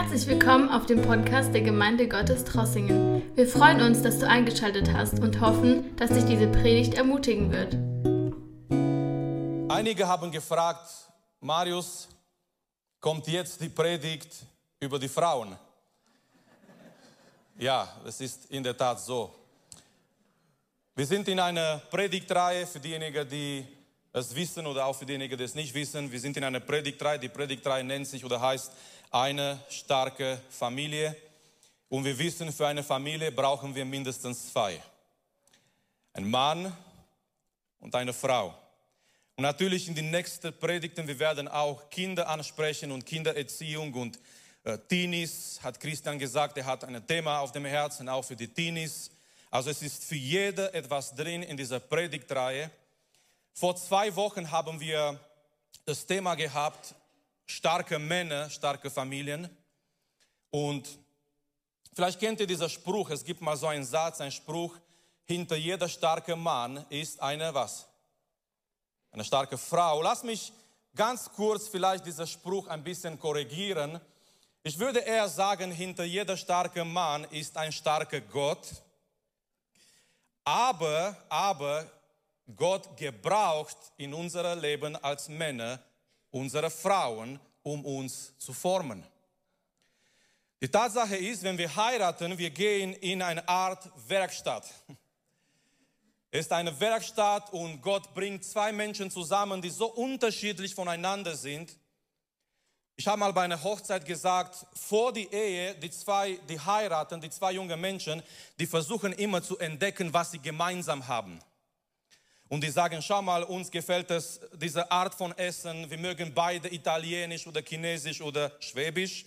Herzlich willkommen auf dem Podcast der Gemeinde Gottes Trossingen. Wir freuen uns, dass du eingeschaltet hast und hoffen, dass dich diese Predigt ermutigen wird. Einige haben gefragt, Marius, kommt jetzt die Predigt über die Frauen? Ja, es ist in der Tat so. Wir sind in einer Predigtreihe für diejenigen, die es wissen oder auch für diejenigen, die es nicht wissen. Wir sind in einer Predigtreihe. Die Predigtreihe nennt sich oder heißt eine starke Familie. Und wir wissen, für eine Familie brauchen wir mindestens zwei. Ein Mann und eine Frau. Und natürlich in den nächsten Predigten, wir werden auch Kinder ansprechen und Kindererziehung und äh, Teenies, hat Christian gesagt, er hat ein Thema auf dem Herzen, auch für die Teenies. Also es ist für jeder etwas drin in dieser Predigtreihe. Vor zwei Wochen haben wir das Thema gehabt, starke Männer, starke Familien. Und vielleicht kennt ihr diesen Spruch, es gibt mal so einen Satz, einen Spruch, hinter jeder starke Mann ist eine was? Eine starke Frau. Lass mich ganz kurz vielleicht diesen Spruch ein bisschen korrigieren. Ich würde eher sagen, hinter jeder starke Mann ist ein starker Gott. Aber, aber Gott gebraucht in unserem Leben als Männer unsere Frauen, um uns zu formen. Die Tatsache ist, wenn wir heiraten, wir gehen in eine Art Werkstatt. Es ist eine Werkstatt und Gott bringt zwei Menschen zusammen, die so unterschiedlich voneinander sind. Ich habe mal bei einer Hochzeit gesagt, vor die Ehe, die zwei, die heiraten, die zwei junge Menschen, die versuchen immer zu entdecken, was sie gemeinsam haben. Und die sagen, schau mal, uns gefällt es, diese Art von Essen. Wir mögen beide italienisch oder chinesisch oder schwäbisch.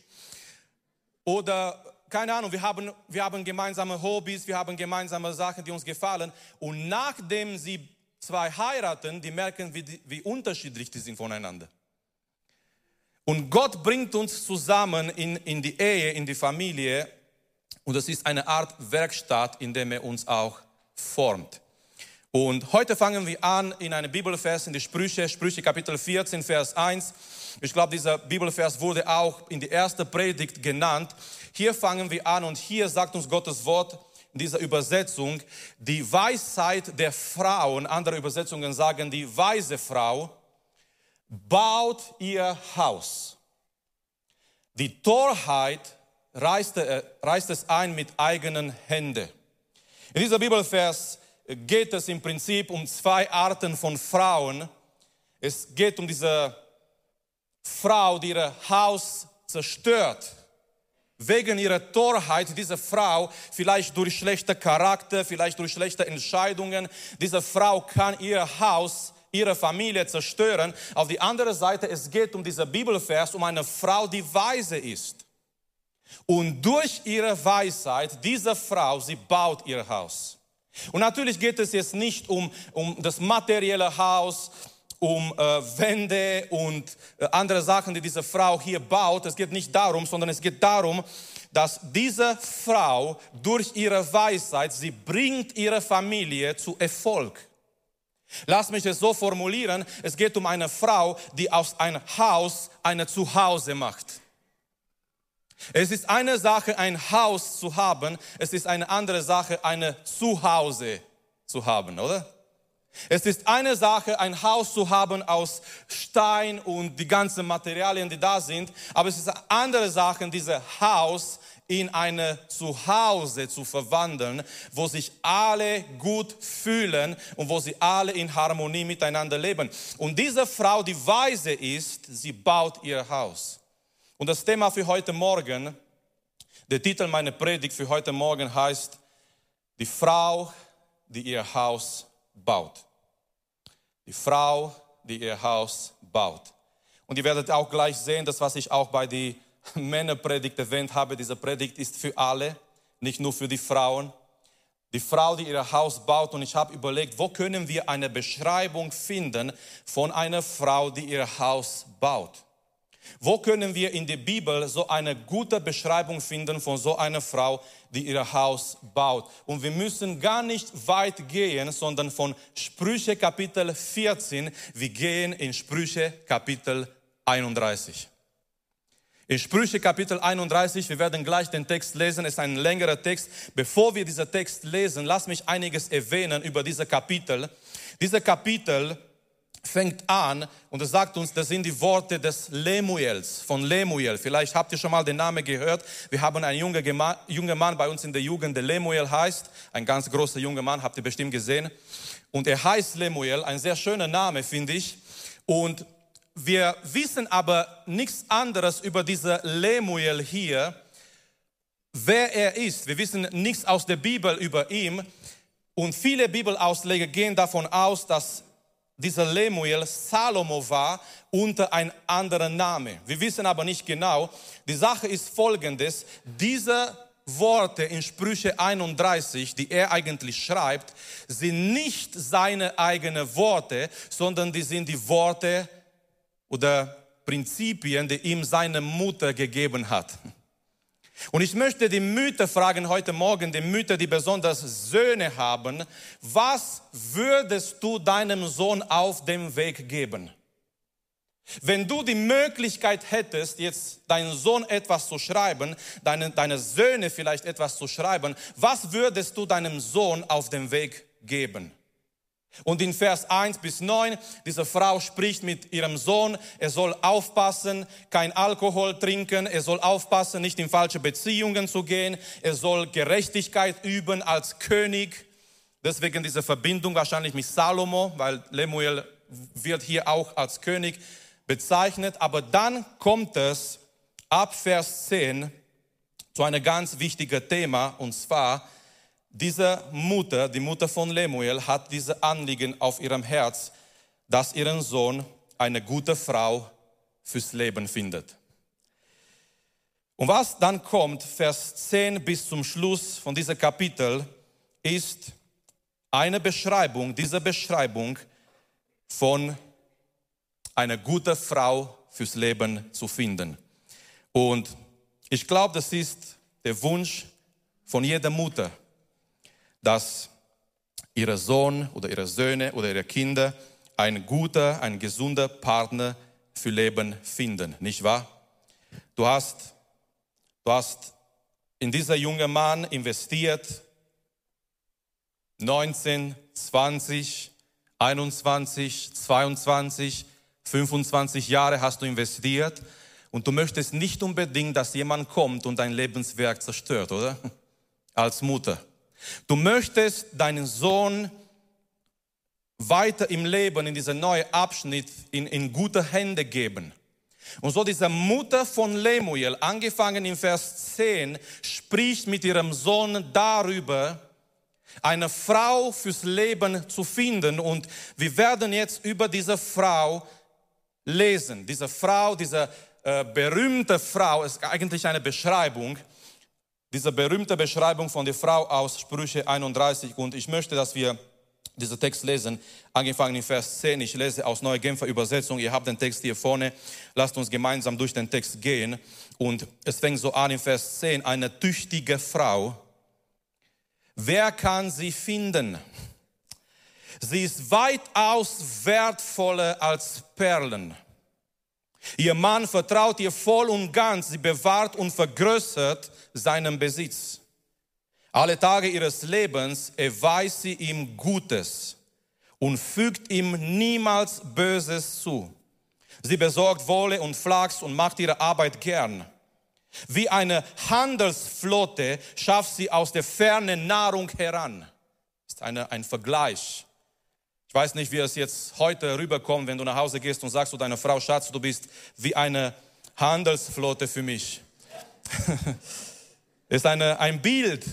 Oder, keine Ahnung, wir haben, wir haben gemeinsame Hobbys, wir haben gemeinsame Sachen, die uns gefallen. Und nachdem sie zwei heiraten, die merken, wie, wie unterschiedlich die sind voneinander. Und Gott bringt uns zusammen in, in die Ehe, in die Familie. Und es ist eine Art Werkstatt, in der er uns auch formt. Und heute fangen wir an in einem Bibelvers in die Sprüche, Sprüche Kapitel 14, Vers 1. Ich glaube, dieser Bibelvers wurde auch in die erste Predigt genannt. Hier fangen wir an und hier sagt uns Gottes Wort in dieser Übersetzung, die Weisheit der Frauen, andere Übersetzungen sagen, die weise Frau baut ihr Haus. Die Torheit reißt, äh, reißt es ein mit eigenen Händen. In dieser Bibelvers geht es im Prinzip um zwei Arten von Frauen. Es geht um diese Frau, die ihr Haus zerstört. Wegen ihrer Torheit, diese Frau, vielleicht durch schlechter Charakter, vielleicht durch schlechte Entscheidungen, diese Frau kann ihr Haus, ihre Familie zerstören. Auf die andere Seite, es geht um dieser Bibelvers, um eine Frau, die weise ist. Und durch ihre Weisheit, diese Frau, sie baut ihr Haus. Und natürlich geht es jetzt nicht um, um das materielle Haus, um äh, Wände und äh, andere Sachen, die diese Frau hier baut. Es geht nicht darum, sondern es geht darum, dass diese Frau durch ihre Weisheit, sie bringt ihre Familie zu Erfolg. Lass mich es so formulieren, es geht um eine Frau, die aus einem Haus eine Zuhause macht. Es ist eine Sache, ein Haus zu haben, es ist eine andere Sache, eine Zuhause zu haben, oder? Es ist eine Sache, ein Haus zu haben aus Stein und die ganzen Materialien, die da sind, aber es ist eine andere Sache, dieses Haus in eine Zuhause zu verwandeln, wo sich alle gut fühlen und wo sie alle in Harmonie miteinander leben. Und diese Frau, die weise ist, sie baut ihr Haus. Und das Thema für heute Morgen, der Titel meiner Predigt für heute Morgen heißt, die Frau, die ihr Haus baut. Die Frau, die ihr Haus baut. Und ihr werdet auch gleich sehen, das was ich auch bei der Männerpredigt erwähnt habe, diese Predigt ist für alle, nicht nur für die Frauen. Die Frau, die ihr Haus baut und ich habe überlegt, wo können wir eine Beschreibung finden von einer Frau, die ihr Haus baut. Wo können wir in der Bibel so eine gute Beschreibung finden von so einer Frau, die ihr Haus baut? Und wir müssen gar nicht weit gehen, sondern von Sprüche Kapitel 14, wir gehen in Sprüche Kapitel 31. In Sprüche Kapitel 31, wir werden gleich den Text lesen, ist ein längerer Text. Bevor wir diesen Text lesen, lass mich einiges erwähnen über diese Kapitel. Diese Kapitel fängt an und es sagt uns, das sind die Worte des Lemuels, von Lemuel. Vielleicht habt ihr schon mal den Namen gehört. Wir haben einen jungen, jungen Mann bei uns in der Jugend, der Lemuel heißt. Ein ganz großer junger Mann, habt ihr bestimmt gesehen. Und er heißt Lemuel, ein sehr schöner Name, finde ich. Und wir wissen aber nichts anderes über diesen Lemuel hier, wer er ist. Wir wissen nichts aus der Bibel über ihn. Und viele Bibelausleger gehen davon aus, dass dieser Lemuel Salomo war unter einem anderen Name. Wir wissen aber nicht genau. Die Sache ist folgendes. Diese Worte in Sprüche 31, die er eigentlich schreibt, sind nicht seine eigenen Worte, sondern die sind die Worte oder Prinzipien, die ihm seine Mutter gegeben hat. Und ich möchte die Mütter fragen heute Morgen, die Mütter, die besonders Söhne haben, was würdest du deinem Sohn auf dem Weg geben? Wenn du die Möglichkeit hättest, jetzt deinen Sohn etwas zu schreiben, deine, deine Söhne vielleicht etwas zu schreiben, was würdest du deinem Sohn auf dem Weg geben? Und in Vers 1 bis 9, diese Frau spricht mit ihrem Sohn, er soll aufpassen, kein Alkohol trinken, er soll aufpassen, nicht in falsche Beziehungen zu gehen, er soll Gerechtigkeit üben als König. Deswegen diese Verbindung wahrscheinlich mit Salomo, weil Lemuel wird hier auch als König bezeichnet. Aber dann kommt es ab Vers 10 zu einem ganz wichtigen Thema, und zwar, diese Mutter, die Mutter von Lemuel, hat diese Anliegen auf ihrem Herz, dass ihren Sohn eine gute Frau fürs Leben findet. Und was dann kommt, Vers 10 bis zum Schluss von diesem Kapitel, ist eine Beschreibung, diese Beschreibung von einer guten Frau fürs Leben zu finden. Und ich glaube, das ist der Wunsch von jeder Mutter dass ihre Sohn oder ihre Söhne oder ihre Kinder ein guter, ein gesunder Partner für Leben finden, nicht wahr? Du hast, du hast in dieser jungen Mann investiert, 19, 20, 21, 22, 25 Jahre hast du investiert und du möchtest nicht unbedingt, dass jemand kommt und dein Lebenswerk zerstört, oder? Als Mutter. Du möchtest deinen Sohn weiter im Leben, in diesen neuen Abschnitt, in, in gute Hände geben. Und so diese Mutter von Lemuel, angefangen in Vers 10, spricht mit ihrem Sohn darüber, eine Frau fürs Leben zu finden. Und wir werden jetzt über diese Frau lesen. Diese Frau, diese äh, berühmte Frau, ist eigentlich eine Beschreibung diese berühmte Beschreibung von der Frau aus Sprüche 31. Und ich möchte, dass wir diesen Text lesen, angefangen in Vers 10. Ich lese aus Neue Genfer Übersetzung. Ihr habt den Text hier vorne. Lasst uns gemeinsam durch den Text gehen. Und es fängt so an in Vers 10. Eine tüchtige Frau. Wer kann sie finden? Sie ist weitaus wertvoller als Perlen. Ihr Mann vertraut ihr voll und ganz, sie bewahrt und vergrößert seinen Besitz. Alle Tage ihres Lebens erweist sie ihm Gutes und fügt ihm niemals Böses zu. Sie besorgt Wolle und Flachs und macht ihre Arbeit gern. Wie eine Handelsflotte schafft sie aus der Ferne Nahrung heran. Das ist eine, ein Vergleich. Ich weiß nicht, wie es jetzt heute rüberkommt, wenn du nach Hause gehst und sagst zu deiner Frau, Schatz, du bist wie eine Handelsflotte für mich. ist eine, ein Bild,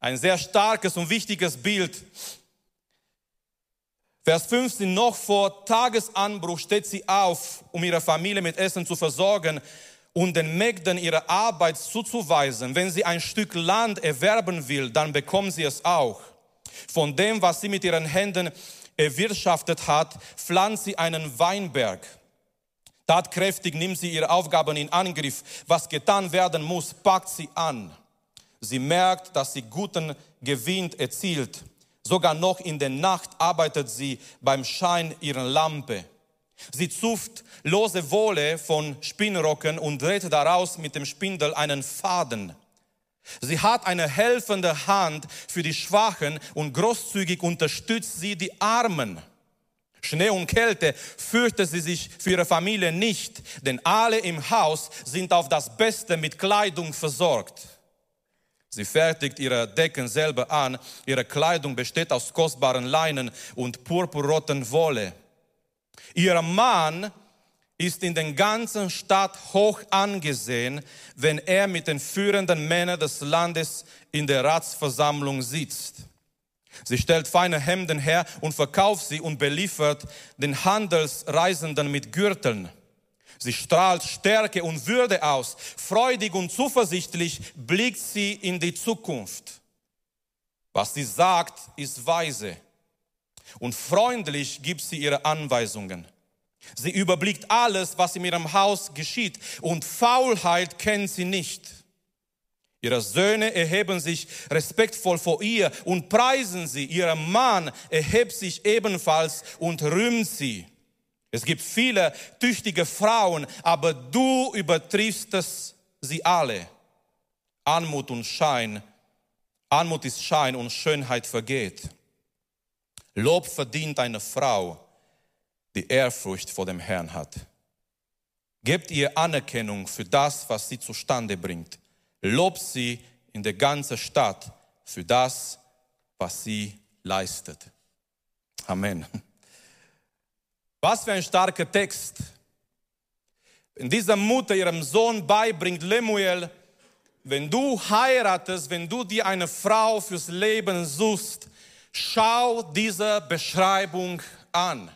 ein sehr starkes und wichtiges Bild. Vers 15, noch vor Tagesanbruch steht sie auf, um ihre Familie mit Essen zu versorgen und den Mägden ihre Arbeit zuzuweisen. Wenn sie ein Stück Land erwerben will, dann bekommt sie es auch. Von dem, was sie mit ihren Händen erwirtschaftet hat, pflanzt sie einen Weinberg. Tatkräftig nimmt sie ihre Aufgaben in Angriff. Was getan werden muss, packt sie an. Sie merkt, dass sie guten Gewinn erzielt. Sogar noch in der Nacht arbeitet sie beim Schein ihrer Lampe. Sie zuft lose Wolle von Spinnrocken und dreht daraus mit dem Spindel einen Faden. Sie hat eine helfende Hand für die Schwachen und großzügig unterstützt sie die Armen. Schnee und Kälte fürchtet sie sich für ihre Familie nicht, denn alle im Haus sind auf das Beste mit Kleidung versorgt. Sie fertigt ihre Decken selber an. Ihre Kleidung besteht aus kostbaren Leinen und purpurroten Wolle. Ihr Mann ist in der ganzen Stadt hoch angesehen, wenn er mit den führenden Männern des Landes in der Ratsversammlung sitzt. Sie stellt feine Hemden her und verkauft sie und beliefert den Handelsreisenden mit Gürteln. Sie strahlt Stärke und Würde aus. Freudig und zuversichtlich blickt sie in die Zukunft. Was sie sagt, ist weise. Und freundlich gibt sie ihre Anweisungen. Sie überblickt alles, was in ihrem Haus geschieht. Und Faulheit kennt sie nicht. Ihre Söhne erheben sich respektvoll vor ihr und preisen sie. Ihr Mann erhebt sich ebenfalls und rühmt sie. Es gibt viele tüchtige Frauen, aber du übertriffst es sie alle. Anmut und Schein, Anmut ist Schein und Schönheit vergeht. Lob verdient eine Frau, die Ehrfurcht vor dem Herrn hat. Gebt ihr Anerkennung für das, was sie zustande bringt. Lobt sie in der ganzen Stadt für das, was sie leistet. Amen. Was für ein starker Text. Wenn diese Mutter ihrem Sohn beibringt, Lemuel, wenn du heiratest, wenn du dir eine Frau fürs Leben suchst, schau diese Beschreibung an.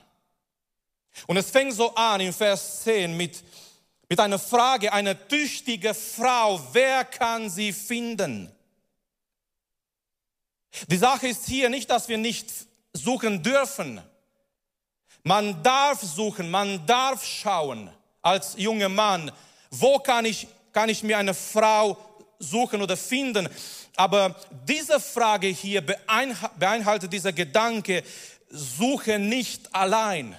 Und es fängt so an in Vers 10 mit, mit einer Frage, eine tüchtige Frau, wer kann sie finden? Die Sache ist hier nicht, dass wir nicht suchen dürfen. Man darf suchen, man darf schauen als junger Mann, wo kann ich, kann ich mir eine Frau suchen oder finden. Aber diese Frage hier beinhaltet dieser Gedanke, suche nicht allein.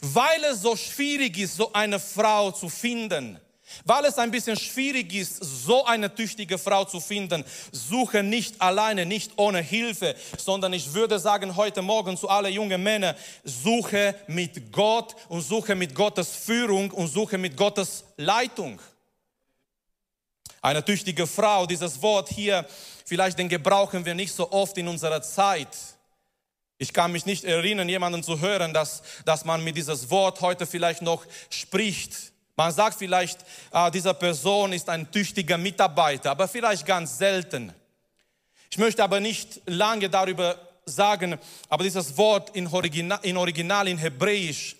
Weil es so schwierig ist, so eine Frau zu finden, weil es ein bisschen schwierig ist, so eine tüchtige Frau zu finden, suche nicht alleine, nicht ohne Hilfe, sondern ich würde sagen heute Morgen zu alle jungen Männern, suche mit Gott und suche mit Gottes Führung und suche mit Gottes Leitung. Eine tüchtige Frau, dieses Wort hier, vielleicht den gebrauchen wir nicht so oft in unserer Zeit. Ich kann mich nicht erinnern, jemanden zu hören, dass, dass man mit dieses Wort heute vielleicht noch spricht. Man sagt vielleicht, äh, dieser Person ist ein tüchtiger Mitarbeiter, aber vielleicht ganz selten. Ich möchte aber nicht lange darüber sagen, aber dieses Wort in Original, in, Original, in Hebräisch,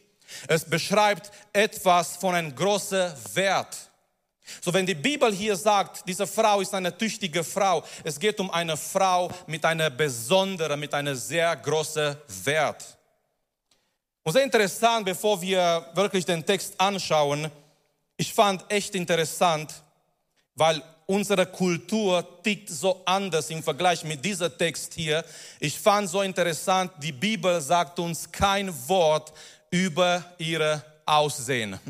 es beschreibt etwas von einem großen Wert. So wenn die Bibel hier sagt, diese Frau ist eine tüchtige Frau, es geht um eine Frau mit einer besonderen, mit einer sehr großen Wert. Und sehr interessant, bevor wir wirklich den Text anschauen, ich fand echt interessant, weil unsere Kultur tickt so anders im Vergleich mit diesem Text hier. Ich fand so interessant, die Bibel sagt uns kein Wort über ihre Aussehen.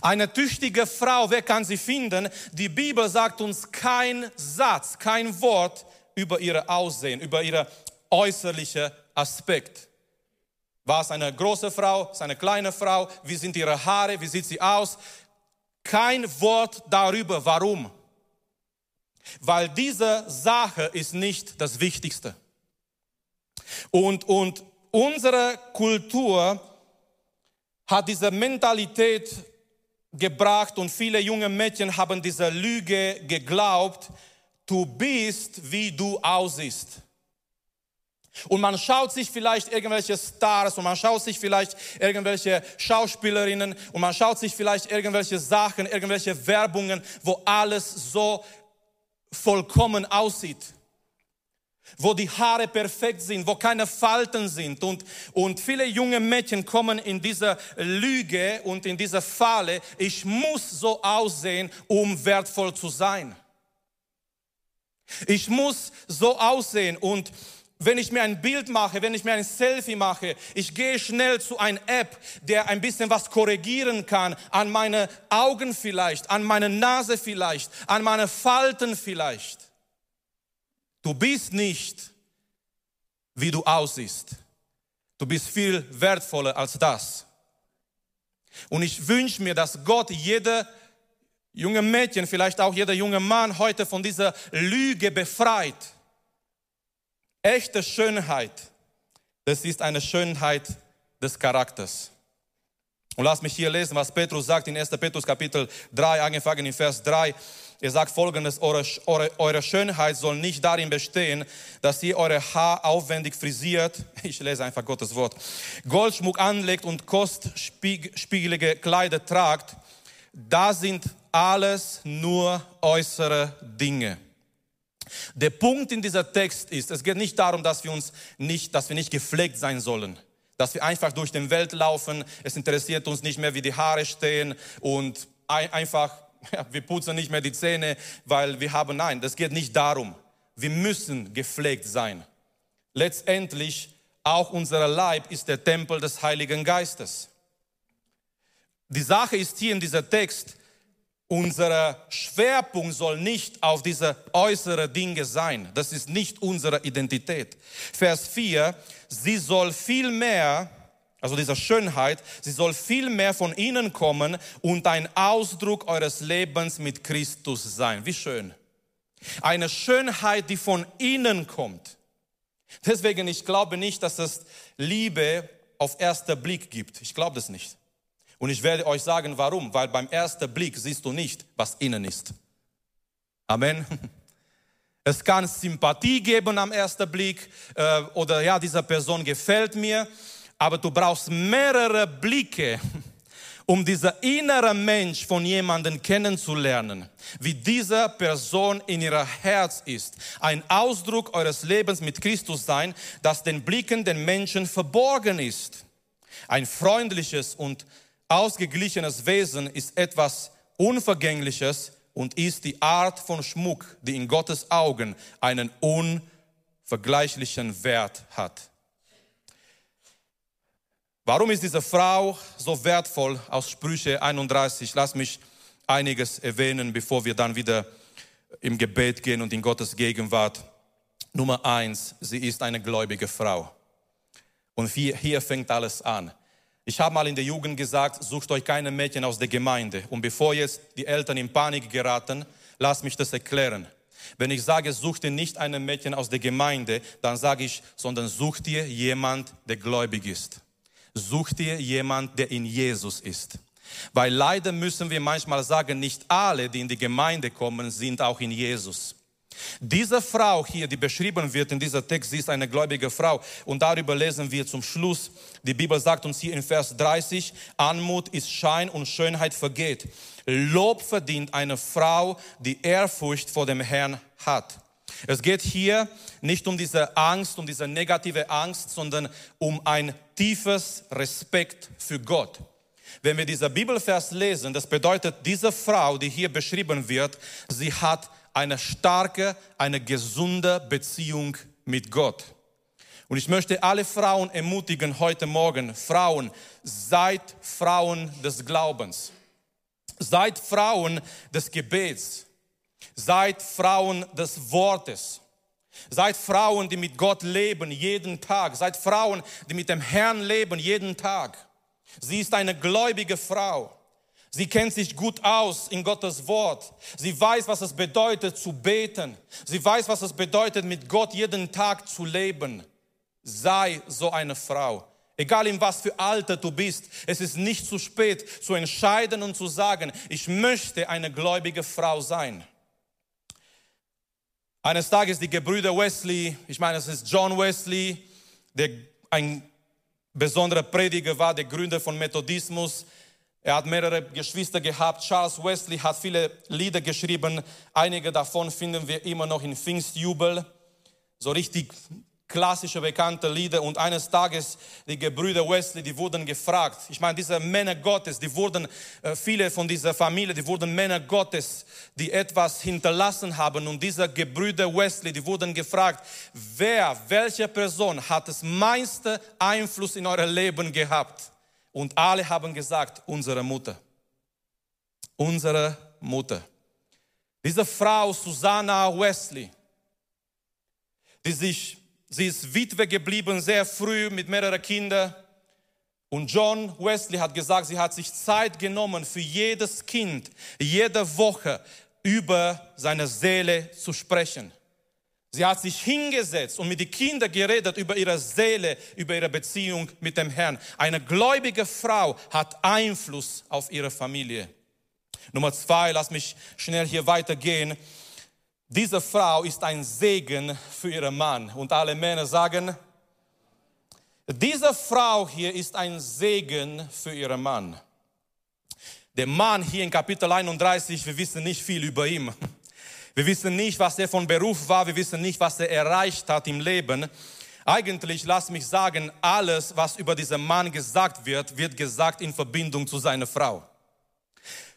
Eine tüchtige Frau, wer kann sie finden? Die Bibel sagt uns kein Satz, kein Wort über ihre Aussehen, über ihre äußerliche Aspekt. War es eine große Frau, ist eine kleine Frau? Wie sind ihre Haare? Wie sieht sie aus? Kein Wort darüber. Warum? Weil diese Sache ist nicht das Wichtigste. Und, und unsere Kultur hat diese Mentalität gebracht und viele junge Mädchen haben dieser Lüge geglaubt, du bist, wie du aussiehst. Und man schaut sich vielleicht irgendwelche Stars und man schaut sich vielleicht irgendwelche Schauspielerinnen und man schaut sich vielleicht irgendwelche Sachen, irgendwelche Werbungen, wo alles so vollkommen aussieht. Wo die Haare perfekt sind, wo keine Falten sind. Und, und viele junge Mädchen kommen in diese Lüge und in diese Falle. Ich muss so aussehen, um wertvoll zu sein. Ich muss so aussehen und wenn ich mir ein Bild mache, wenn ich mir ein Selfie mache, ich gehe schnell zu einer App, der ein bisschen was korrigieren kann, an meine Augen vielleicht, an meine Nase vielleicht, an meine Falten vielleicht. Du bist nicht, wie du aussiehst. Du bist viel wertvoller als das. Und ich wünsche mir, dass Gott jede junge Mädchen, vielleicht auch jeder junge Mann heute von dieser Lüge befreit. Echte Schönheit, das ist eine Schönheit des Charakters. Und lass mich hier lesen, was Petrus sagt in 1. Petrus Kapitel 3, angefangen in Vers 3. Er sagt folgendes, eure, eure, eure Schönheit soll nicht darin bestehen, dass ihr eure Haar aufwendig frisiert, ich lese einfach Gottes Wort, Goldschmuck anlegt und kostspiegelige Kleider tragt. Da sind alles nur äußere Dinge. Der Punkt in dieser Text ist, es geht nicht darum, dass wir uns nicht, dass wir nicht gepflegt sein sollen dass wir einfach durch den Welt laufen. Es interessiert uns nicht mehr, wie die Haare stehen und einfach, ja, wir putzen nicht mehr die Zähne, weil wir haben, nein, das geht nicht darum. Wir müssen gepflegt sein. Letztendlich, auch unser Leib ist der Tempel des Heiligen Geistes. Die Sache ist hier in dieser Text, unser Schwerpunkt soll nicht auf diese äußeren Dinge sein. Das ist nicht unsere Identität. Vers 4, sie soll viel mehr, also diese Schönheit, sie soll viel mehr von innen kommen und ein Ausdruck eures Lebens mit Christus sein. Wie schön. Eine Schönheit, die von innen kommt. Deswegen, ich glaube nicht, dass es Liebe auf erster Blick gibt. Ich glaube das nicht. Und ich werde euch sagen, warum. Weil beim ersten Blick siehst du nicht, was innen ist. Amen. Es kann Sympathie geben am ersten Blick äh, oder ja, dieser Person gefällt mir, aber du brauchst mehrere Blicke, um dieser innere Mensch von jemandem kennenzulernen, wie diese Person in ihrer Herz ist. Ein Ausdruck eures Lebens mit Christus sein, das den Blicken den Menschen verborgen ist. Ein freundliches und ausgeglichenes Wesen ist etwas Unvergängliches und ist die Art von Schmuck, die in Gottes Augen einen unvergleichlichen Wert hat. Warum ist diese Frau so wertvoll aus Sprüche 31? Lass mich einiges erwähnen, bevor wir dann wieder im Gebet gehen und in Gottes Gegenwart. Nummer eins, sie ist eine gläubige Frau. Und hier, hier fängt alles an. Ich habe mal in der Jugend gesagt, sucht euch keine Mädchen aus der Gemeinde. Und bevor jetzt die Eltern in Panik geraten, lasst mich das erklären. Wenn ich sage, such dir nicht eine Mädchen aus der Gemeinde, dann sage ich, sondern such dir jemand, der gläubig ist. Such dir jemand, der in Jesus ist. Weil leider müssen wir manchmal sagen, nicht alle, die in die Gemeinde kommen, sind auch in Jesus. Diese Frau hier, die beschrieben wird in dieser Text, sie ist eine gläubige Frau. Und darüber lesen wir zum Schluss. Die Bibel sagt uns hier in Vers 30, Anmut ist Schein und Schönheit vergeht. Lob verdient eine Frau, die Ehrfurcht vor dem Herrn hat. Es geht hier nicht um diese Angst, um diese negative Angst, sondern um ein tiefes Respekt für Gott. Wenn wir dieser Bibelvers lesen, das bedeutet, diese Frau, die hier beschrieben wird, sie hat eine starke, eine gesunde Beziehung mit Gott. Und ich möchte alle Frauen ermutigen heute Morgen, Frauen, seid Frauen des Glaubens. Seid Frauen des Gebets. Seid Frauen des Wortes. Seid Frauen, die mit Gott leben jeden Tag. Seid Frauen, die mit dem Herrn leben jeden Tag. Sie ist eine gläubige Frau. Sie kennt sich gut aus in Gottes Wort. Sie weiß, was es bedeutet zu beten. Sie weiß, was es bedeutet, mit Gott jeden Tag zu leben. Sei so eine Frau. Egal in was für Alter du bist, es ist nicht zu spät zu entscheiden und zu sagen, ich möchte eine gläubige Frau sein. Eines Tages die Gebrüder Wesley, ich meine, es ist John Wesley, der ein besonderer Prediger war, der Gründer von Methodismus, er hat mehrere Geschwister gehabt. Charles Wesley hat viele Lieder geschrieben. Einige davon finden wir immer noch in Pfingstjubel. So richtig klassische bekannte Lieder und eines Tages die Gebrüder Wesley, die wurden gefragt. Ich meine, diese Männer Gottes, die wurden, äh, viele von dieser Familie, die wurden Männer Gottes, die etwas hinterlassen haben und diese Gebrüder Wesley, die wurden gefragt, wer, welche Person hat das meiste Einfluss in euer Leben gehabt? Und alle haben gesagt, unsere Mutter. Unsere Mutter. Diese Frau Susanna Wesley, die sich, sie ist Witwe geblieben, sehr früh mit mehreren Kindern. Und John Wesley hat gesagt, sie hat sich Zeit genommen, für jedes Kind, jede Woche über seine Seele zu sprechen. Sie hat sich hingesetzt und mit den Kindern geredet über ihre Seele, über ihre Beziehung mit dem Herrn. Eine gläubige Frau hat Einfluss auf ihre Familie. Nummer zwei, lass mich schnell hier weitergehen. Diese Frau ist ein Segen für ihren Mann. Und alle Männer sagen, diese Frau hier ist ein Segen für ihren Mann. Der Mann hier in Kapitel 31, wir wissen nicht viel über ihn. Wir wissen nicht, was er von Beruf war, wir wissen nicht, was er erreicht hat im Leben. Eigentlich, lass mich sagen, alles, was über diesen Mann gesagt wird, wird gesagt in Verbindung zu seiner Frau.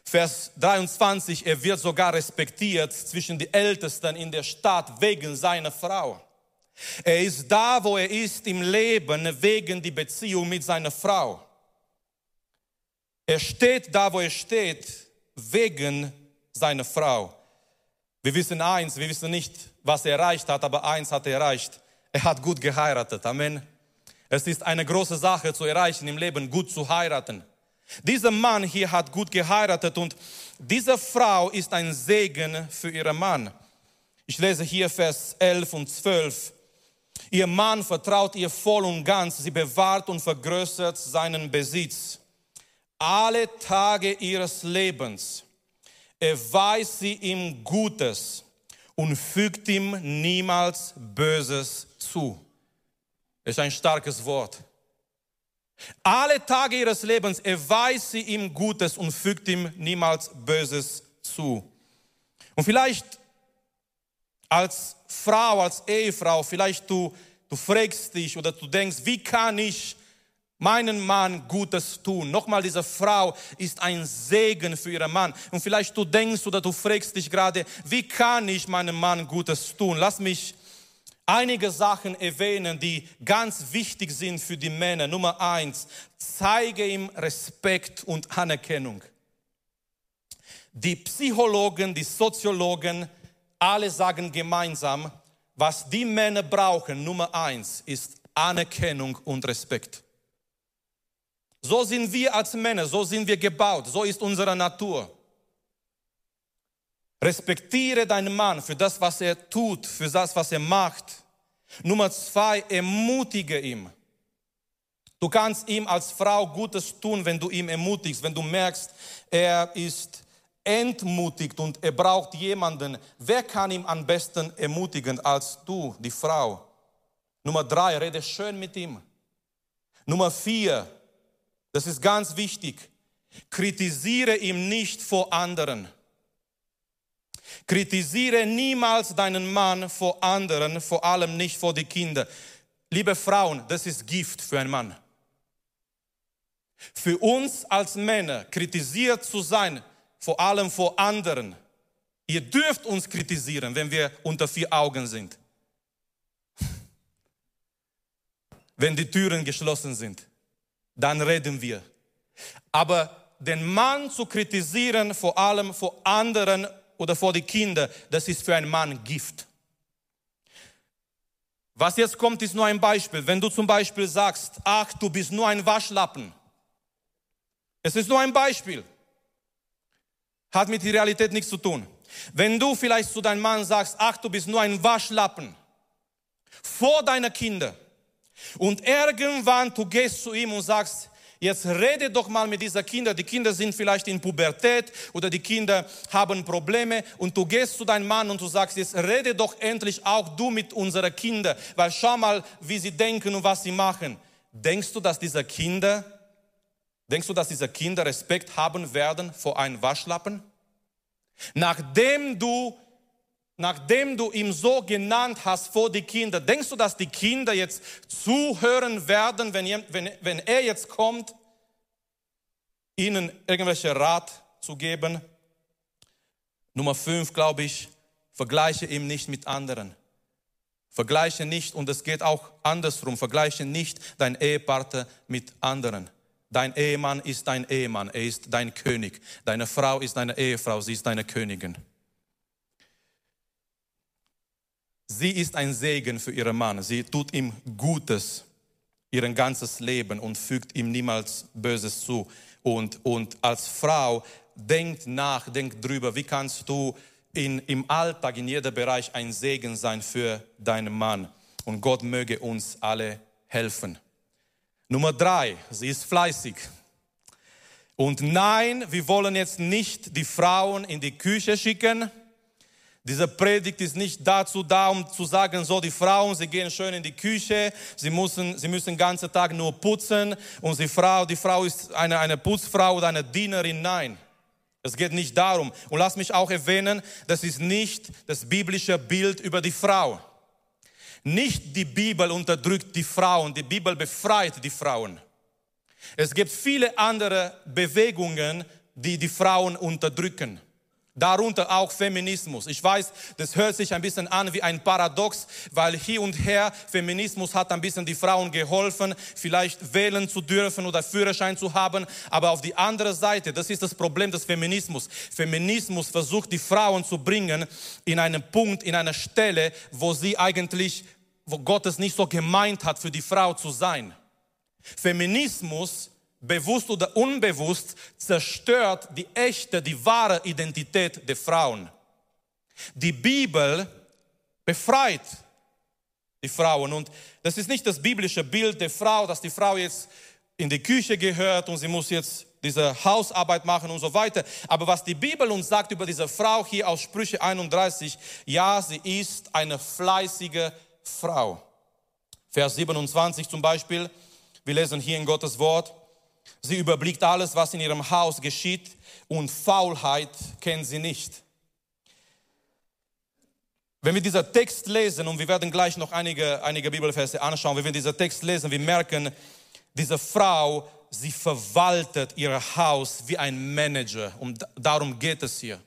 Vers 23, er wird sogar respektiert zwischen die Ältesten in der Stadt wegen seiner Frau. Er ist da, wo er ist im Leben wegen die Beziehung mit seiner Frau. Er steht da, wo er steht wegen seiner Frau. Wir wissen eins, wir wissen nicht, was er erreicht hat, aber eins hat er erreicht. Er hat gut geheiratet. Amen. Es ist eine große Sache zu erreichen im Leben, gut zu heiraten. Dieser Mann hier hat gut geheiratet und diese Frau ist ein Segen für ihren Mann. Ich lese hier Vers 11 und 12. Ihr Mann vertraut ihr voll und ganz, sie bewahrt und vergrößert seinen Besitz. Alle Tage ihres Lebens erweist sie ihm Gutes und fügt ihm niemals Böses zu. Das ist ein starkes Wort. Alle Tage ihres Lebens erweist sie ihm Gutes und fügt ihm niemals Böses zu. Und vielleicht als Frau, als Ehefrau, vielleicht du, du fragst dich oder du denkst, wie kann ich meinen Mann Gutes tun? Nochmal, diese Frau ist ein Segen für ihren Mann. Und vielleicht du denkst oder du fragst dich gerade, wie kann ich meinem Mann Gutes tun? Lass mich einige Sachen erwähnen, die ganz wichtig sind für die Männer. Nummer eins, zeige ihm Respekt und Anerkennung. Die Psychologen, die Soziologen, alle sagen gemeinsam, was die Männer brauchen, Nummer eins, ist Anerkennung und Respekt. So sind wir als Männer, so sind wir gebaut, so ist unsere Natur. Respektiere deinen Mann für das, was er tut, für das, was er macht. Nummer zwei, ermutige ihn. Du kannst ihm als Frau Gutes tun, wenn du ihn ermutigst, wenn du merkst, er ist entmutigt und er braucht jemanden. Wer kann ihn am besten ermutigen als du, die Frau? Nummer drei, rede schön mit ihm. Nummer vier, das ist ganz wichtig, kritisiere ihn nicht vor anderen. Kritisiere niemals deinen Mann vor anderen, vor allem nicht vor die Kinder. Liebe Frauen, das ist Gift für einen Mann. Für uns als Männer kritisiert zu sein, vor allem vor anderen. Ihr dürft uns kritisieren, wenn wir unter vier Augen sind. Wenn die Türen geschlossen sind, dann reden wir. Aber den Mann zu kritisieren, vor allem vor anderen oder vor die Kinder, das ist für einen Mann Gift. Was jetzt kommt, ist nur ein Beispiel. Wenn du zum Beispiel sagst, ach, du bist nur ein Waschlappen. Es ist nur ein Beispiel. Hat mit der Realität nichts zu tun. Wenn du vielleicht zu deinem Mann sagst, ach, du bist nur ein Waschlappen vor deiner Kinder und irgendwann du gehst zu ihm und sagst, Jetzt rede doch mal mit dieser Kinder. Die Kinder sind vielleicht in Pubertät oder die Kinder haben Probleme und du gehst zu deinem Mann und du sagst, jetzt rede doch endlich auch du mit unseren Kindern, weil schau mal, wie sie denken und was sie machen. Denkst du, dass diese Kinder, denkst du, dass diese Kinder Respekt haben werden vor einem Waschlappen? Nachdem du nachdem du ihn so genannt hast vor die Kinder, denkst du, dass die Kinder jetzt zuhören werden, wenn er jetzt kommt, ihnen irgendwelche Rat zu geben? Nummer fünf, glaube ich, vergleiche ihn nicht mit anderen. Vergleiche nicht, und es geht auch andersrum, vergleiche nicht dein Ehepartner mit anderen. Dein Ehemann ist dein Ehemann, er ist dein König. Deine Frau ist deine Ehefrau, sie ist deine Königin. Sie ist ein Segen für ihren Mann. Sie tut ihm Gutes ihr ganzes Leben und fügt ihm niemals Böses zu. Und, und als Frau denkt nach, denkt drüber, wie kannst du in, im Alltag, in jedem Bereich ein Segen sein für deinen Mann. Und Gott möge uns alle helfen. Nummer drei, sie ist fleißig. Und nein, wir wollen jetzt nicht die Frauen in die Küche schicken, diese Predigt ist nicht dazu da, um zu sagen, so die Frauen, sie gehen schön in die Küche, sie müssen, sie müssen den ganzen Tag nur putzen und die Frau, die Frau ist eine, eine Putzfrau oder eine Dienerin. Nein, es geht nicht darum. Und lass mich auch erwähnen, das ist nicht das biblische Bild über die Frau. Nicht die Bibel unterdrückt die Frauen, die Bibel befreit die Frauen. Es gibt viele andere Bewegungen, die die Frauen unterdrücken. Darunter auch Feminismus. Ich weiß, das hört sich ein bisschen an wie ein Paradox, weil hier und her Feminismus hat ein bisschen die Frauen geholfen, vielleicht wählen zu dürfen oder Führerschein zu haben. Aber auf die andere Seite, das ist das Problem des Feminismus. Feminismus versucht die Frauen zu bringen in einen Punkt, in einer Stelle, wo sie eigentlich, wo Gott es nicht so gemeint hat, für die Frau zu sein. Feminismus bewusst oder unbewusst, zerstört die echte, die wahre Identität der Frauen. Die Bibel befreit die Frauen und das ist nicht das biblische Bild der Frau, dass die Frau jetzt in die Küche gehört und sie muss jetzt diese Hausarbeit machen und so weiter. Aber was die Bibel uns sagt über diese Frau hier aus Sprüche 31, ja, sie ist eine fleißige Frau. Vers 27 zum Beispiel, wir lesen hier in Gottes Wort, Sie überblickt alles, was in ihrem Haus geschieht und Faulheit kennt sie nicht. Wenn wir diesen Text lesen, und wir werden gleich noch einige, einige Bibelverse anschauen, wenn wir diesen Text lesen, wir merken, diese Frau, sie verwaltet ihr Haus wie ein Manager. Und darum geht es hier.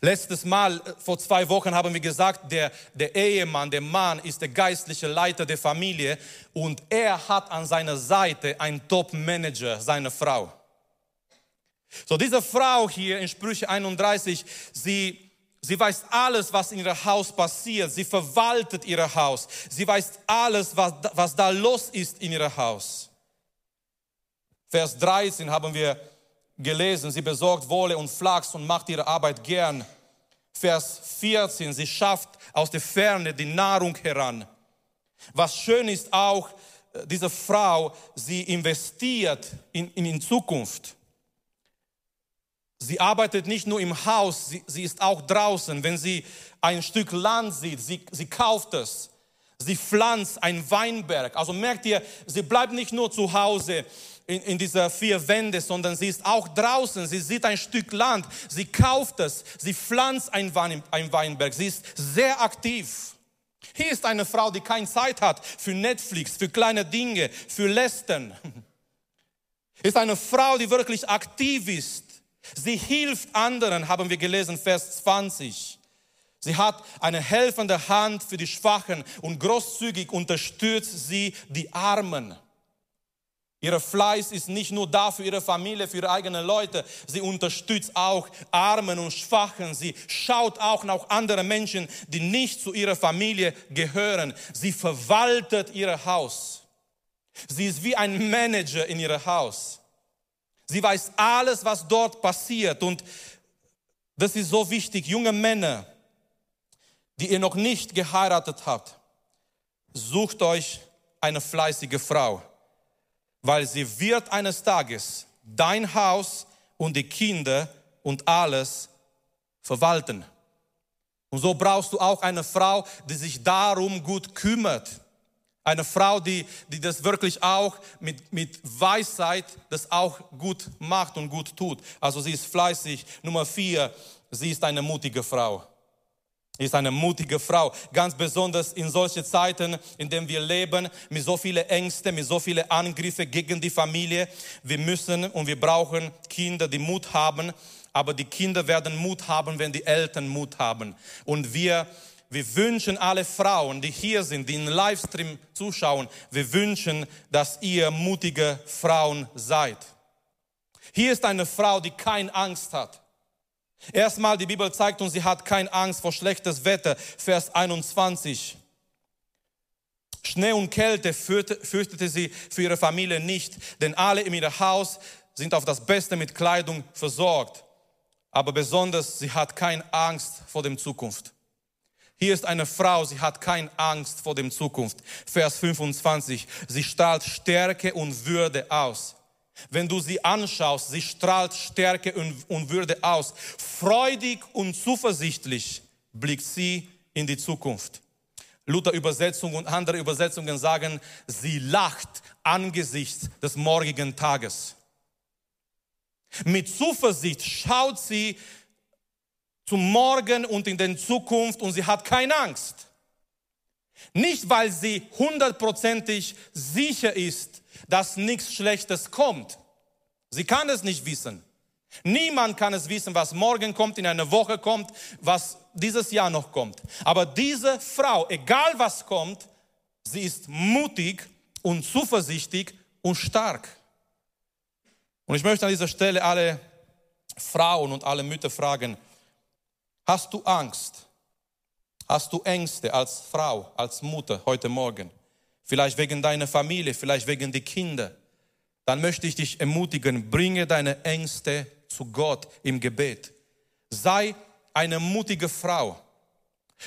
Letztes Mal, äh, vor zwei Wochen, haben wir gesagt, der, der Ehemann, der Mann ist der geistliche Leiter der Familie und er hat an seiner Seite einen Top-Manager, seine Frau. So, diese Frau hier in Sprüche 31, sie, sie weiß alles, was in ihrem Haus passiert. Sie verwaltet ihr Haus. Sie weiß alles, was, was da los ist in ihrem Haus. Vers 13 haben wir gelesen, sie besorgt Wolle und Flachs und macht ihre Arbeit gern. Vers 14, sie schafft aus der Ferne die Nahrung heran. Was schön ist auch, äh, diese Frau, sie investiert in, in, in Zukunft. Sie arbeitet nicht nur im Haus, sie, sie ist auch draußen. Wenn sie ein Stück Land sieht, sie, sie kauft es. Sie pflanzt ein Weinberg. Also merkt ihr, sie bleibt nicht nur zu Hause in, in dieser vier Wände, sondern sie ist auch draußen. Sie sieht ein Stück Land. Sie kauft es. Sie pflanzt ein, Wein, ein Weinberg. Sie ist sehr aktiv. Hier ist eine Frau, die keine Zeit hat für Netflix, für kleine Dinge, für Lästern. Ist eine Frau, die wirklich aktiv ist. Sie hilft anderen, haben wir gelesen, Vers 20. Sie hat eine helfende Hand für die Schwachen und großzügig unterstützt sie die Armen. Ihr Fleiß ist nicht nur da für ihre Familie, für ihre eigenen Leute. Sie unterstützt auch Armen und Schwachen. Sie schaut auch nach anderen Menschen, die nicht zu ihrer Familie gehören. Sie verwaltet ihr Haus. Sie ist wie ein Manager in ihrem Haus. Sie weiß alles, was dort passiert. Und das ist so wichtig. Junge Männer, die ihr noch nicht geheiratet habt, sucht euch eine fleißige Frau weil sie wird eines Tages dein Haus und die Kinder und alles verwalten. Und so brauchst du auch eine Frau, die sich darum gut kümmert. Eine Frau, die, die das wirklich auch mit, mit Weisheit das auch gut macht und gut tut. Also sie ist fleißig. Nummer vier, sie ist eine mutige Frau. Ist eine mutige Frau, ganz besonders in solchen Zeiten, in denen wir leben, mit so vielen Ängsten, mit so vielen Angriffen gegen die Familie. Wir müssen und wir brauchen Kinder, die Mut haben, aber die Kinder werden Mut haben, wenn die Eltern Mut haben. Und wir, wir wünschen alle Frauen, die hier sind, die in Livestream zuschauen, wir wünschen, dass ihr mutige Frauen seid. Hier ist eine Frau, die keine Angst hat. Erstmal, die Bibel zeigt uns, sie hat keine Angst vor schlechtes Wetter. Vers 21. Schnee und Kälte fürchtete sie für ihre Familie nicht, denn alle in ihrem Haus sind auf das Beste mit Kleidung versorgt. Aber besonders, sie hat keine Angst vor der Zukunft. Hier ist eine Frau, sie hat keine Angst vor der Zukunft. Vers 25. Sie strahlt Stärke und Würde aus. Wenn du sie anschaust, sie strahlt Stärke und Würde aus. Freudig und zuversichtlich blickt sie in die Zukunft. Luther Übersetzung und andere Übersetzungen sagen, sie lacht angesichts des morgigen Tages. Mit Zuversicht schaut sie zum Morgen und in den Zukunft und sie hat keine Angst. Nicht, weil sie hundertprozentig sicher ist, dass nichts Schlechtes kommt. Sie kann es nicht wissen. Niemand kann es wissen, was morgen kommt, in einer Woche kommt, was dieses Jahr noch kommt. Aber diese Frau, egal was kommt, sie ist mutig und zuversichtlich und stark. Und ich möchte an dieser Stelle alle Frauen und alle Mütter fragen, hast du Angst? Hast du Ängste als Frau, als Mutter heute Morgen? Vielleicht wegen deiner Familie, vielleicht wegen der Kinder, dann möchte ich dich ermutigen, bringe deine Ängste zu Gott im Gebet. Sei eine mutige Frau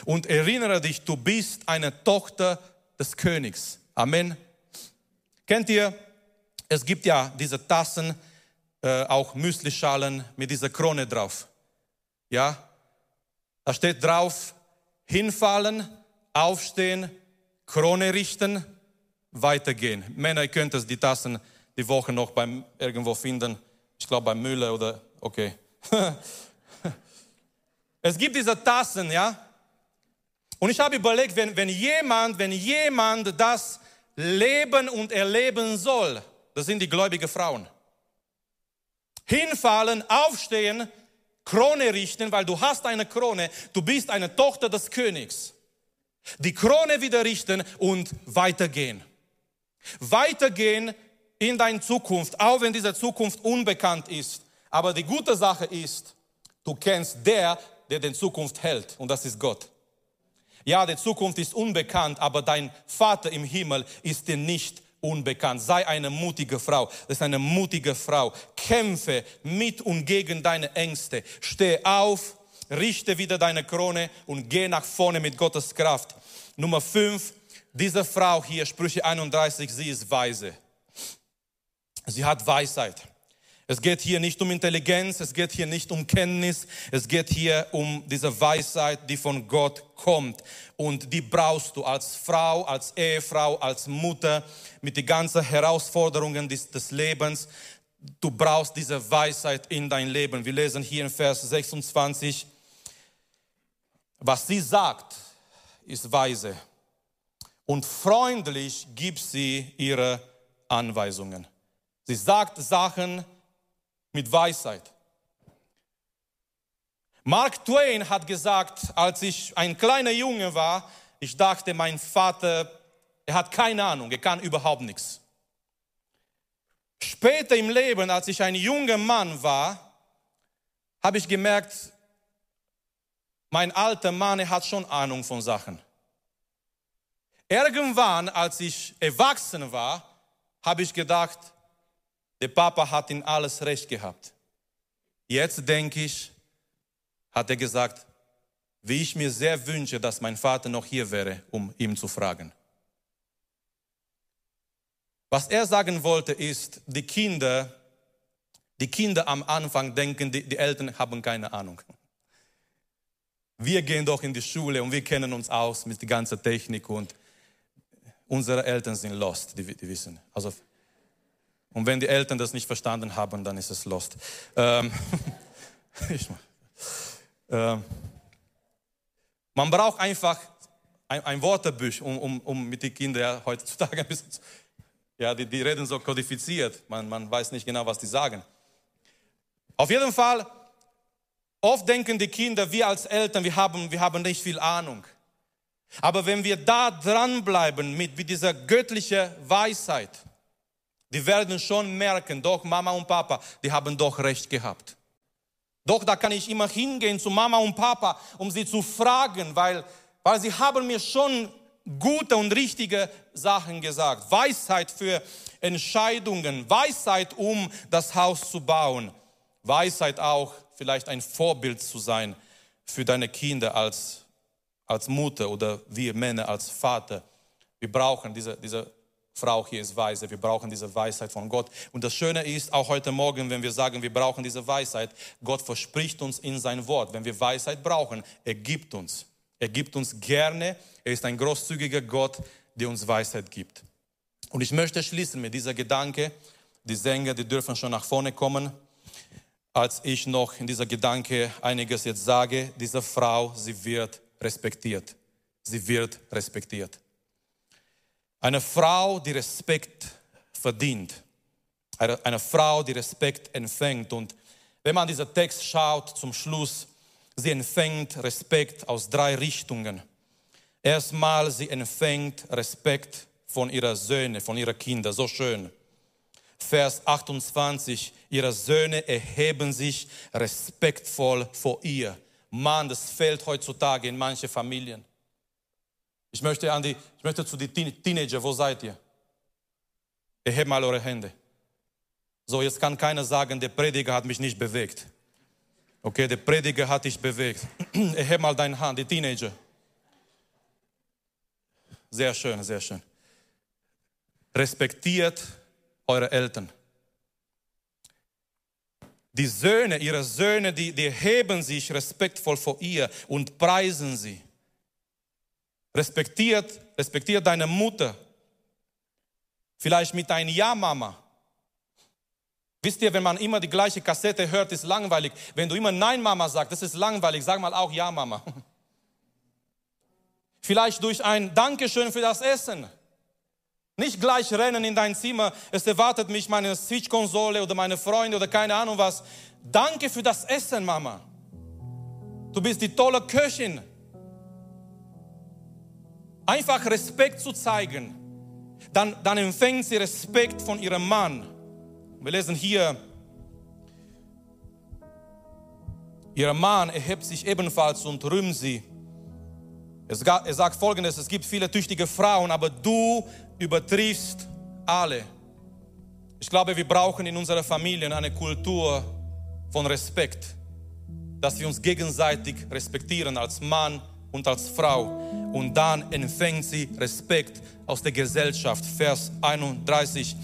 und erinnere dich, du bist eine Tochter des Königs. Amen. Kennt ihr, es gibt ja diese Tassen, äh, auch Müslischalen mit dieser Krone drauf. Ja, da steht drauf, hinfallen, aufstehen, Krone richten, weitergehen. Männer, ihr könnt es die Tassen die Woche noch beim irgendwo finden. Ich glaube beim Müller oder okay. es gibt diese Tassen, ja. Und ich habe überlegt, wenn, wenn jemand, wenn jemand das leben und erleben soll, das sind die gläubigen Frauen. Hinfallen, aufstehen, Krone richten, weil du hast eine Krone, du bist eine Tochter des Königs. Die Krone wieder richten und weitergehen. Weitergehen in deine Zukunft, auch wenn diese Zukunft unbekannt ist. Aber die gute Sache ist, du kennst der, der die Zukunft hält, und das ist Gott. Ja, die Zukunft ist unbekannt, aber dein Vater im Himmel ist dir nicht unbekannt. Sei eine mutige Frau. Das ist eine mutige Frau. Kämpfe mit und gegen deine Ängste. Steh auf, richte wieder deine Krone und geh nach vorne mit Gottes Kraft. Nummer fünf, diese Frau hier, Sprüche 31, sie ist weise. Sie hat Weisheit. Es geht hier nicht um Intelligenz, es geht hier nicht um Kenntnis, es geht hier um diese Weisheit, die von Gott kommt. Und die brauchst du als Frau, als Ehefrau, als Mutter mit den ganzen Herausforderungen des, des Lebens. Du brauchst diese Weisheit in dein Leben. Wir lesen hier in Vers 26, was sie sagt, ist weise und freundlich gibt sie ihre Anweisungen. Sie sagt Sachen mit Weisheit. Mark Twain hat gesagt, als ich ein kleiner Junge war, ich dachte, mein Vater, er hat keine Ahnung, er kann überhaupt nichts. Später im Leben, als ich ein junger Mann war, habe ich gemerkt, mein alter Mann, er hat schon Ahnung von Sachen. Irgendwann, als ich erwachsen war, habe ich gedacht, der Papa hat in alles recht gehabt. Jetzt denke ich, hat er gesagt, wie ich mir sehr wünsche, dass mein Vater noch hier wäre, um ihm zu fragen. Was er sagen wollte ist, die Kinder, die Kinder am Anfang denken, die, die Eltern haben keine Ahnung. Wir gehen doch in die Schule und wir kennen uns aus mit der ganzen Technik und unsere Eltern sind lost, die, die wissen. Also, und wenn die Eltern das nicht verstanden haben, dann ist es lost. Ähm, ähm, Man braucht einfach ein, ein Wörterbuch, um, um, um mit den Kindern heutzutage ein bisschen zu, ja, die, die reden so kodifiziert. Man, man weiß nicht genau, was die sagen. Auf jeden Fall, oft denken die Kinder, wir als Eltern, wir haben, wir haben nicht viel Ahnung. Aber wenn wir da dranbleiben mit, mit dieser göttlichen Weisheit, die werden schon merken, doch Mama und Papa, die haben doch recht gehabt. Doch da kann ich immer hingehen zu Mama und Papa, um sie zu fragen, weil, weil sie haben mir schon gute und richtige Sachen gesagt. Weisheit für Entscheidungen, Weisheit, um das Haus zu bauen. Weisheit auch, vielleicht ein Vorbild zu sein für deine Kinder als, als Mutter oder wir Männer als Vater. Wir brauchen diese, diese Frau hier ist weise, wir brauchen diese Weisheit von Gott. Und das Schöne ist, auch heute Morgen, wenn wir sagen, wir brauchen diese Weisheit, Gott verspricht uns in sein Wort, wenn wir Weisheit brauchen, er gibt uns. Er gibt uns gerne, er ist ein großzügiger Gott, der uns Weisheit gibt. Und ich möchte schließen mit dieser Gedanke, die Sänger, die dürfen schon nach vorne kommen, als ich noch in dieser Gedanke einiges jetzt sage, diese Frau, sie wird respektiert. Sie wird respektiert. Eine Frau, die Respekt verdient. Eine, Frau, die Respekt empfängt. Und wenn man diesen Text schaut zum Schluss, sie empfängt Respekt aus drei Richtungen. Erstmal, sie empfängt Respekt von ihrer Söhne, von ihrer Kinder. So schön. Vers 28, ihre Söhne erheben sich respektvoll vor ihr. Mann, das fehlt heutzutage in manche Familien. Ich möchte, an die, ich möchte zu den Teenager, wo seid ihr? Erhebt mal eure Hände. So, jetzt kann keiner sagen, der Prediger hat mich nicht bewegt. Okay, der Prediger hat dich bewegt. Erheb mal deine Hand, die Teenager. Sehr schön, sehr schön. Respektiert eure Eltern. Die Söhne, ihre Söhne, die, die heben sich respektvoll vor ihr und preisen sie. Respektiert, respektiert deine Mutter. Vielleicht mit deinem Ja, Mama. Wisst ihr, wenn man immer die gleiche Kassette hört, ist langweilig. Wenn du immer Nein, Mama sagst, das ist langweilig. Sag mal auch Ja, Mama. Vielleicht durch ein Dankeschön für das Essen. Nicht gleich rennen in dein Zimmer, es erwartet mich meine Switch-Konsole oder meine Freunde oder keine Ahnung was. Danke für das Essen, Mama. Du bist die tolle Köchin. Einfach Respekt zu zeigen, dann, dann empfängt sie Respekt von ihrem Mann. Wir lesen hier, ihr Mann erhebt sich ebenfalls und rühmt sie. Er sagt folgendes, es gibt viele tüchtige Frauen, aber du übertriffst alle. Ich glaube, wir brauchen in unserer Familie eine Kultur von Respekt, dass wir uns gegenseitig respektieren als Mann und als Frau. Und dann empfängt sie Respekt aus der Gesellschaft. Vers 31.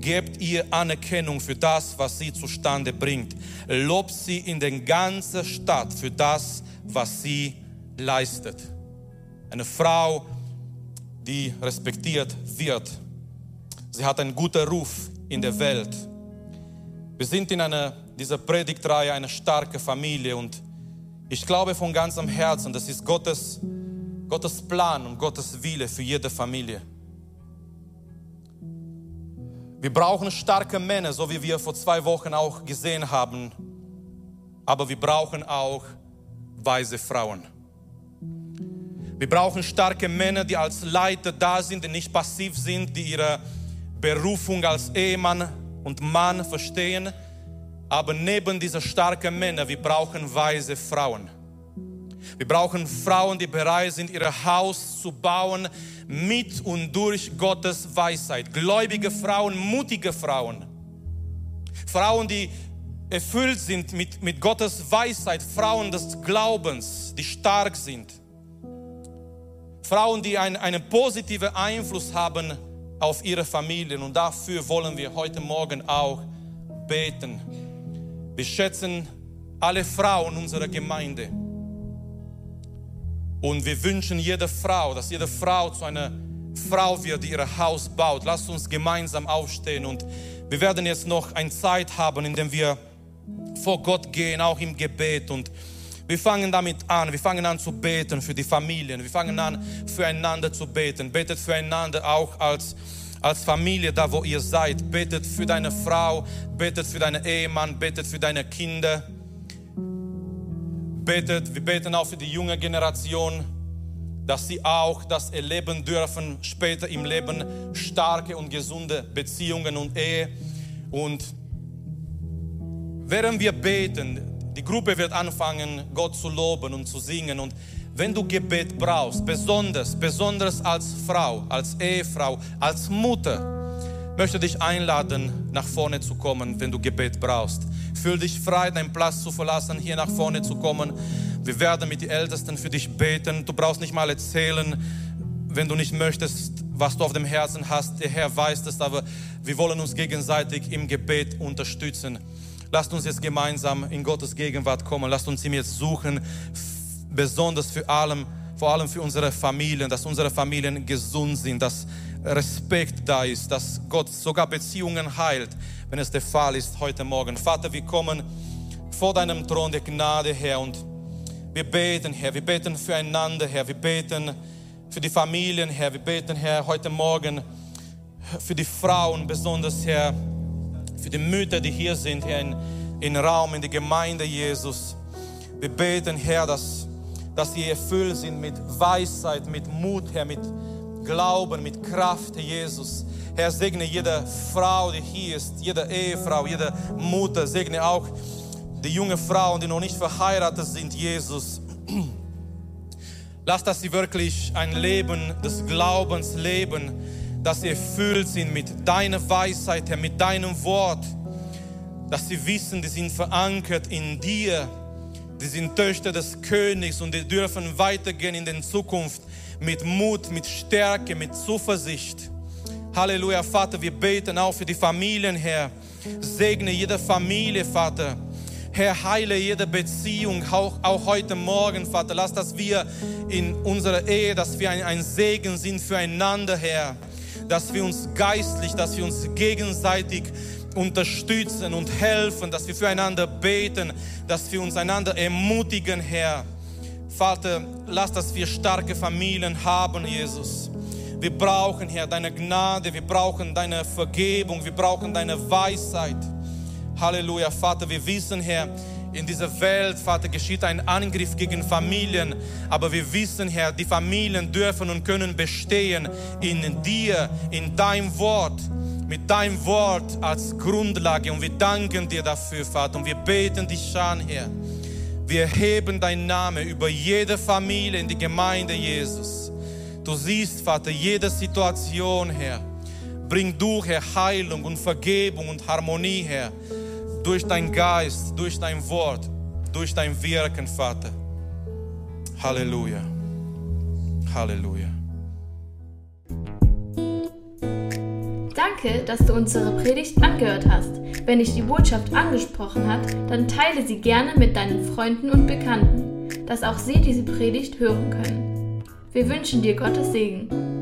Gebt ihr Anerkennung für das, was sie zustande bringt. Lobt sie in der ganzen Stadt für das, was sie leistet. Eine Frau, die respektiert wird. Sie hat einen guten Ruf in der Welt. Wir sind in einer, dieser Predigtreihe eine starke Familie und ich glaube von ganzem Herzen, das ist Gottes, Gottes Plan und Gottes Wille für jede Familie. Wir brauchen starke Männer, so wie wir vor zwei Wochen auch gesehen haben. Aber wir brauchen auch weise Frauen. Wir brauchen starke Männer, die als Leiter da sind, die nicht passiv sind, die ihre Berufung als Ehemann und Mann verstehen, aber neben dieser starken Männer, wir brauchen weise Frauen. Wir brauchen Frauen, die bereit sind, ihr Haus zu bauen mit und durch Gottes Weisheit. Gläubige Frauen, mutige Frauen. Frauen, die erfüllt sind mit, mit Gottes Weisheit. Frauen des Glaubens, die stark sind. Frauen, die ein, einen positiven Einfluss haben auf ihre Familien. Und dafür wollen wir heute Morgen auch beten. Wir schätzen alle Frauen unserer Gemeinde. Und wir wünschen jeder Frau, dass jede Frau zu einer Frau wird, die ihr Haus baut. Lasst uns gemeinsam aufstehen und wir werden jetzt noch eine Zeit haben, in der wir vor Gott gehen, auch im Gebet. Und Wir fangen damit an, wir fangen an zu beten für die Familien, wir fangen an füreinander zu beten. Betet füreinander auch als, als Familie, da wo ihr seid. Betet für deine Frau, betet für deinen Ehemann, betet für deine Kinder. Betet, wir beten auch für die junge Generation, dass sie auch das erleben dürfen, später im Leben starke und gesunde Beziehungen und Ehe. Und während wir beten, die Gruppe wird anfangen, Gott zu loben und zu singen. Und wenn du Gebet brauchst, besonders, besonders als Frau, als Ehefrau, als Mutter, möchte dich einladen, nach vorne zu kommen, wenn du Gebet brauchst. Fühl dich frei, deinen Platz zu verlassen, hier nach vorne zu kommen. Wir werden mit den Ältesten für dich beten. Du brauchst nicht mal erzählen, wenn du nicht möchtest, was du auf dem Herzen hast. Der Herr weiß es, aber wir wollen uns gegenseitig im Gebet unterstützen. Lasst uns jetzt gemeinsam in Gottes Gegenwart kommen. Lasst uns ihn jetzt suchen, besonders für allem, vor allem für unsere Familien, dass unsere Familien gesund sind, dass Respekt da ist, dass Gott sogar Beziehungen heilt, wenn es der Fall ist heute Morgen. Vater, wir kommen vor deinem Thron der Gnade, Herr, und wir beten, Herr, wir beten füreinander, Herr, wir beten für die Familien, Herr, wir beten, Herr, heute Morgen für die Frauen besonders, Herr, für die Mütter, die hier sind, Herr, in, in Raum, in die Gemeinde, Jesus. Wir beten, Herr, dass, dass sie erfüllt sind mit Weisheit, mit Mut, Herr, mit Glauben, mit Kraft, Jesus. Herr, segne jede Frau, die hier ist, jede Ehefrau, jede Mutter, segne auch die junge Frauen, die noch nicht verheiratet sind, Jesus. Lass, dass sie wirklich ein Leben des Glaubens leben, dass sie erfüllt sind mit deiner Weisheit, Herr, mit deinem Wort, dass sie wissen, die sind verankert in dir, die sind Töchter des Königs und die dürfen weitergehen in der Zukunft mit Mut, mit Stärke, mit Zuversicht. Halleluja, Vater, wir beten auch für die Familien, Herr. Segne jede Familie, Vater. Herr, heile jede Beziehung, auch, auch heute Morgen, Vater. Lass, dass wir in unserer Ehe, dass wir ein, ein Segen sind füreinander, Herr dass wir uns geistlich, dass wir uns gegenseitig unterstützen und helfen, dass wir füreinander beten, dass wir uns einander ermutigen, Herr. Vater, lass, dass wir starke Familien haben, Jesus. Wir brauchen, Herr, deine Gnade, wir brauchen deine Vergebung, wir brauchen deine Weisheit. Halleluja, Vater, wir wissen, Herr, in dieser Welt, Vater, geschieht ein Angriff gegen Familien. Aber wir wissen, Herr, die Familien dürfen und können bestehen in dir, in deinem Wort, mit deinem Wort als Grundlage. Und wir danken dir dafür, Vater. Und wir beten dich an, Herr. Wir heben deinen Namen über jede Familie in die Gemeinde, Jesus. Du siehst, Vater, jede Situation, Herr. Bring du, Herr, Heilung und Vergebung und Harmonie, Herr durch dein Geist, durch dein Wort, durch dein Wirken, Vater. Halleluja. Halleluja. Danke, dass du unsere Predigt angehört hast. Wenn dich die Botschaft angesprochen hat, dann teile sie gerne mit deinen Freunden und Bekannten, dass auch sie diese Predigt hören können. Wir wünschen dir Gottes Segen.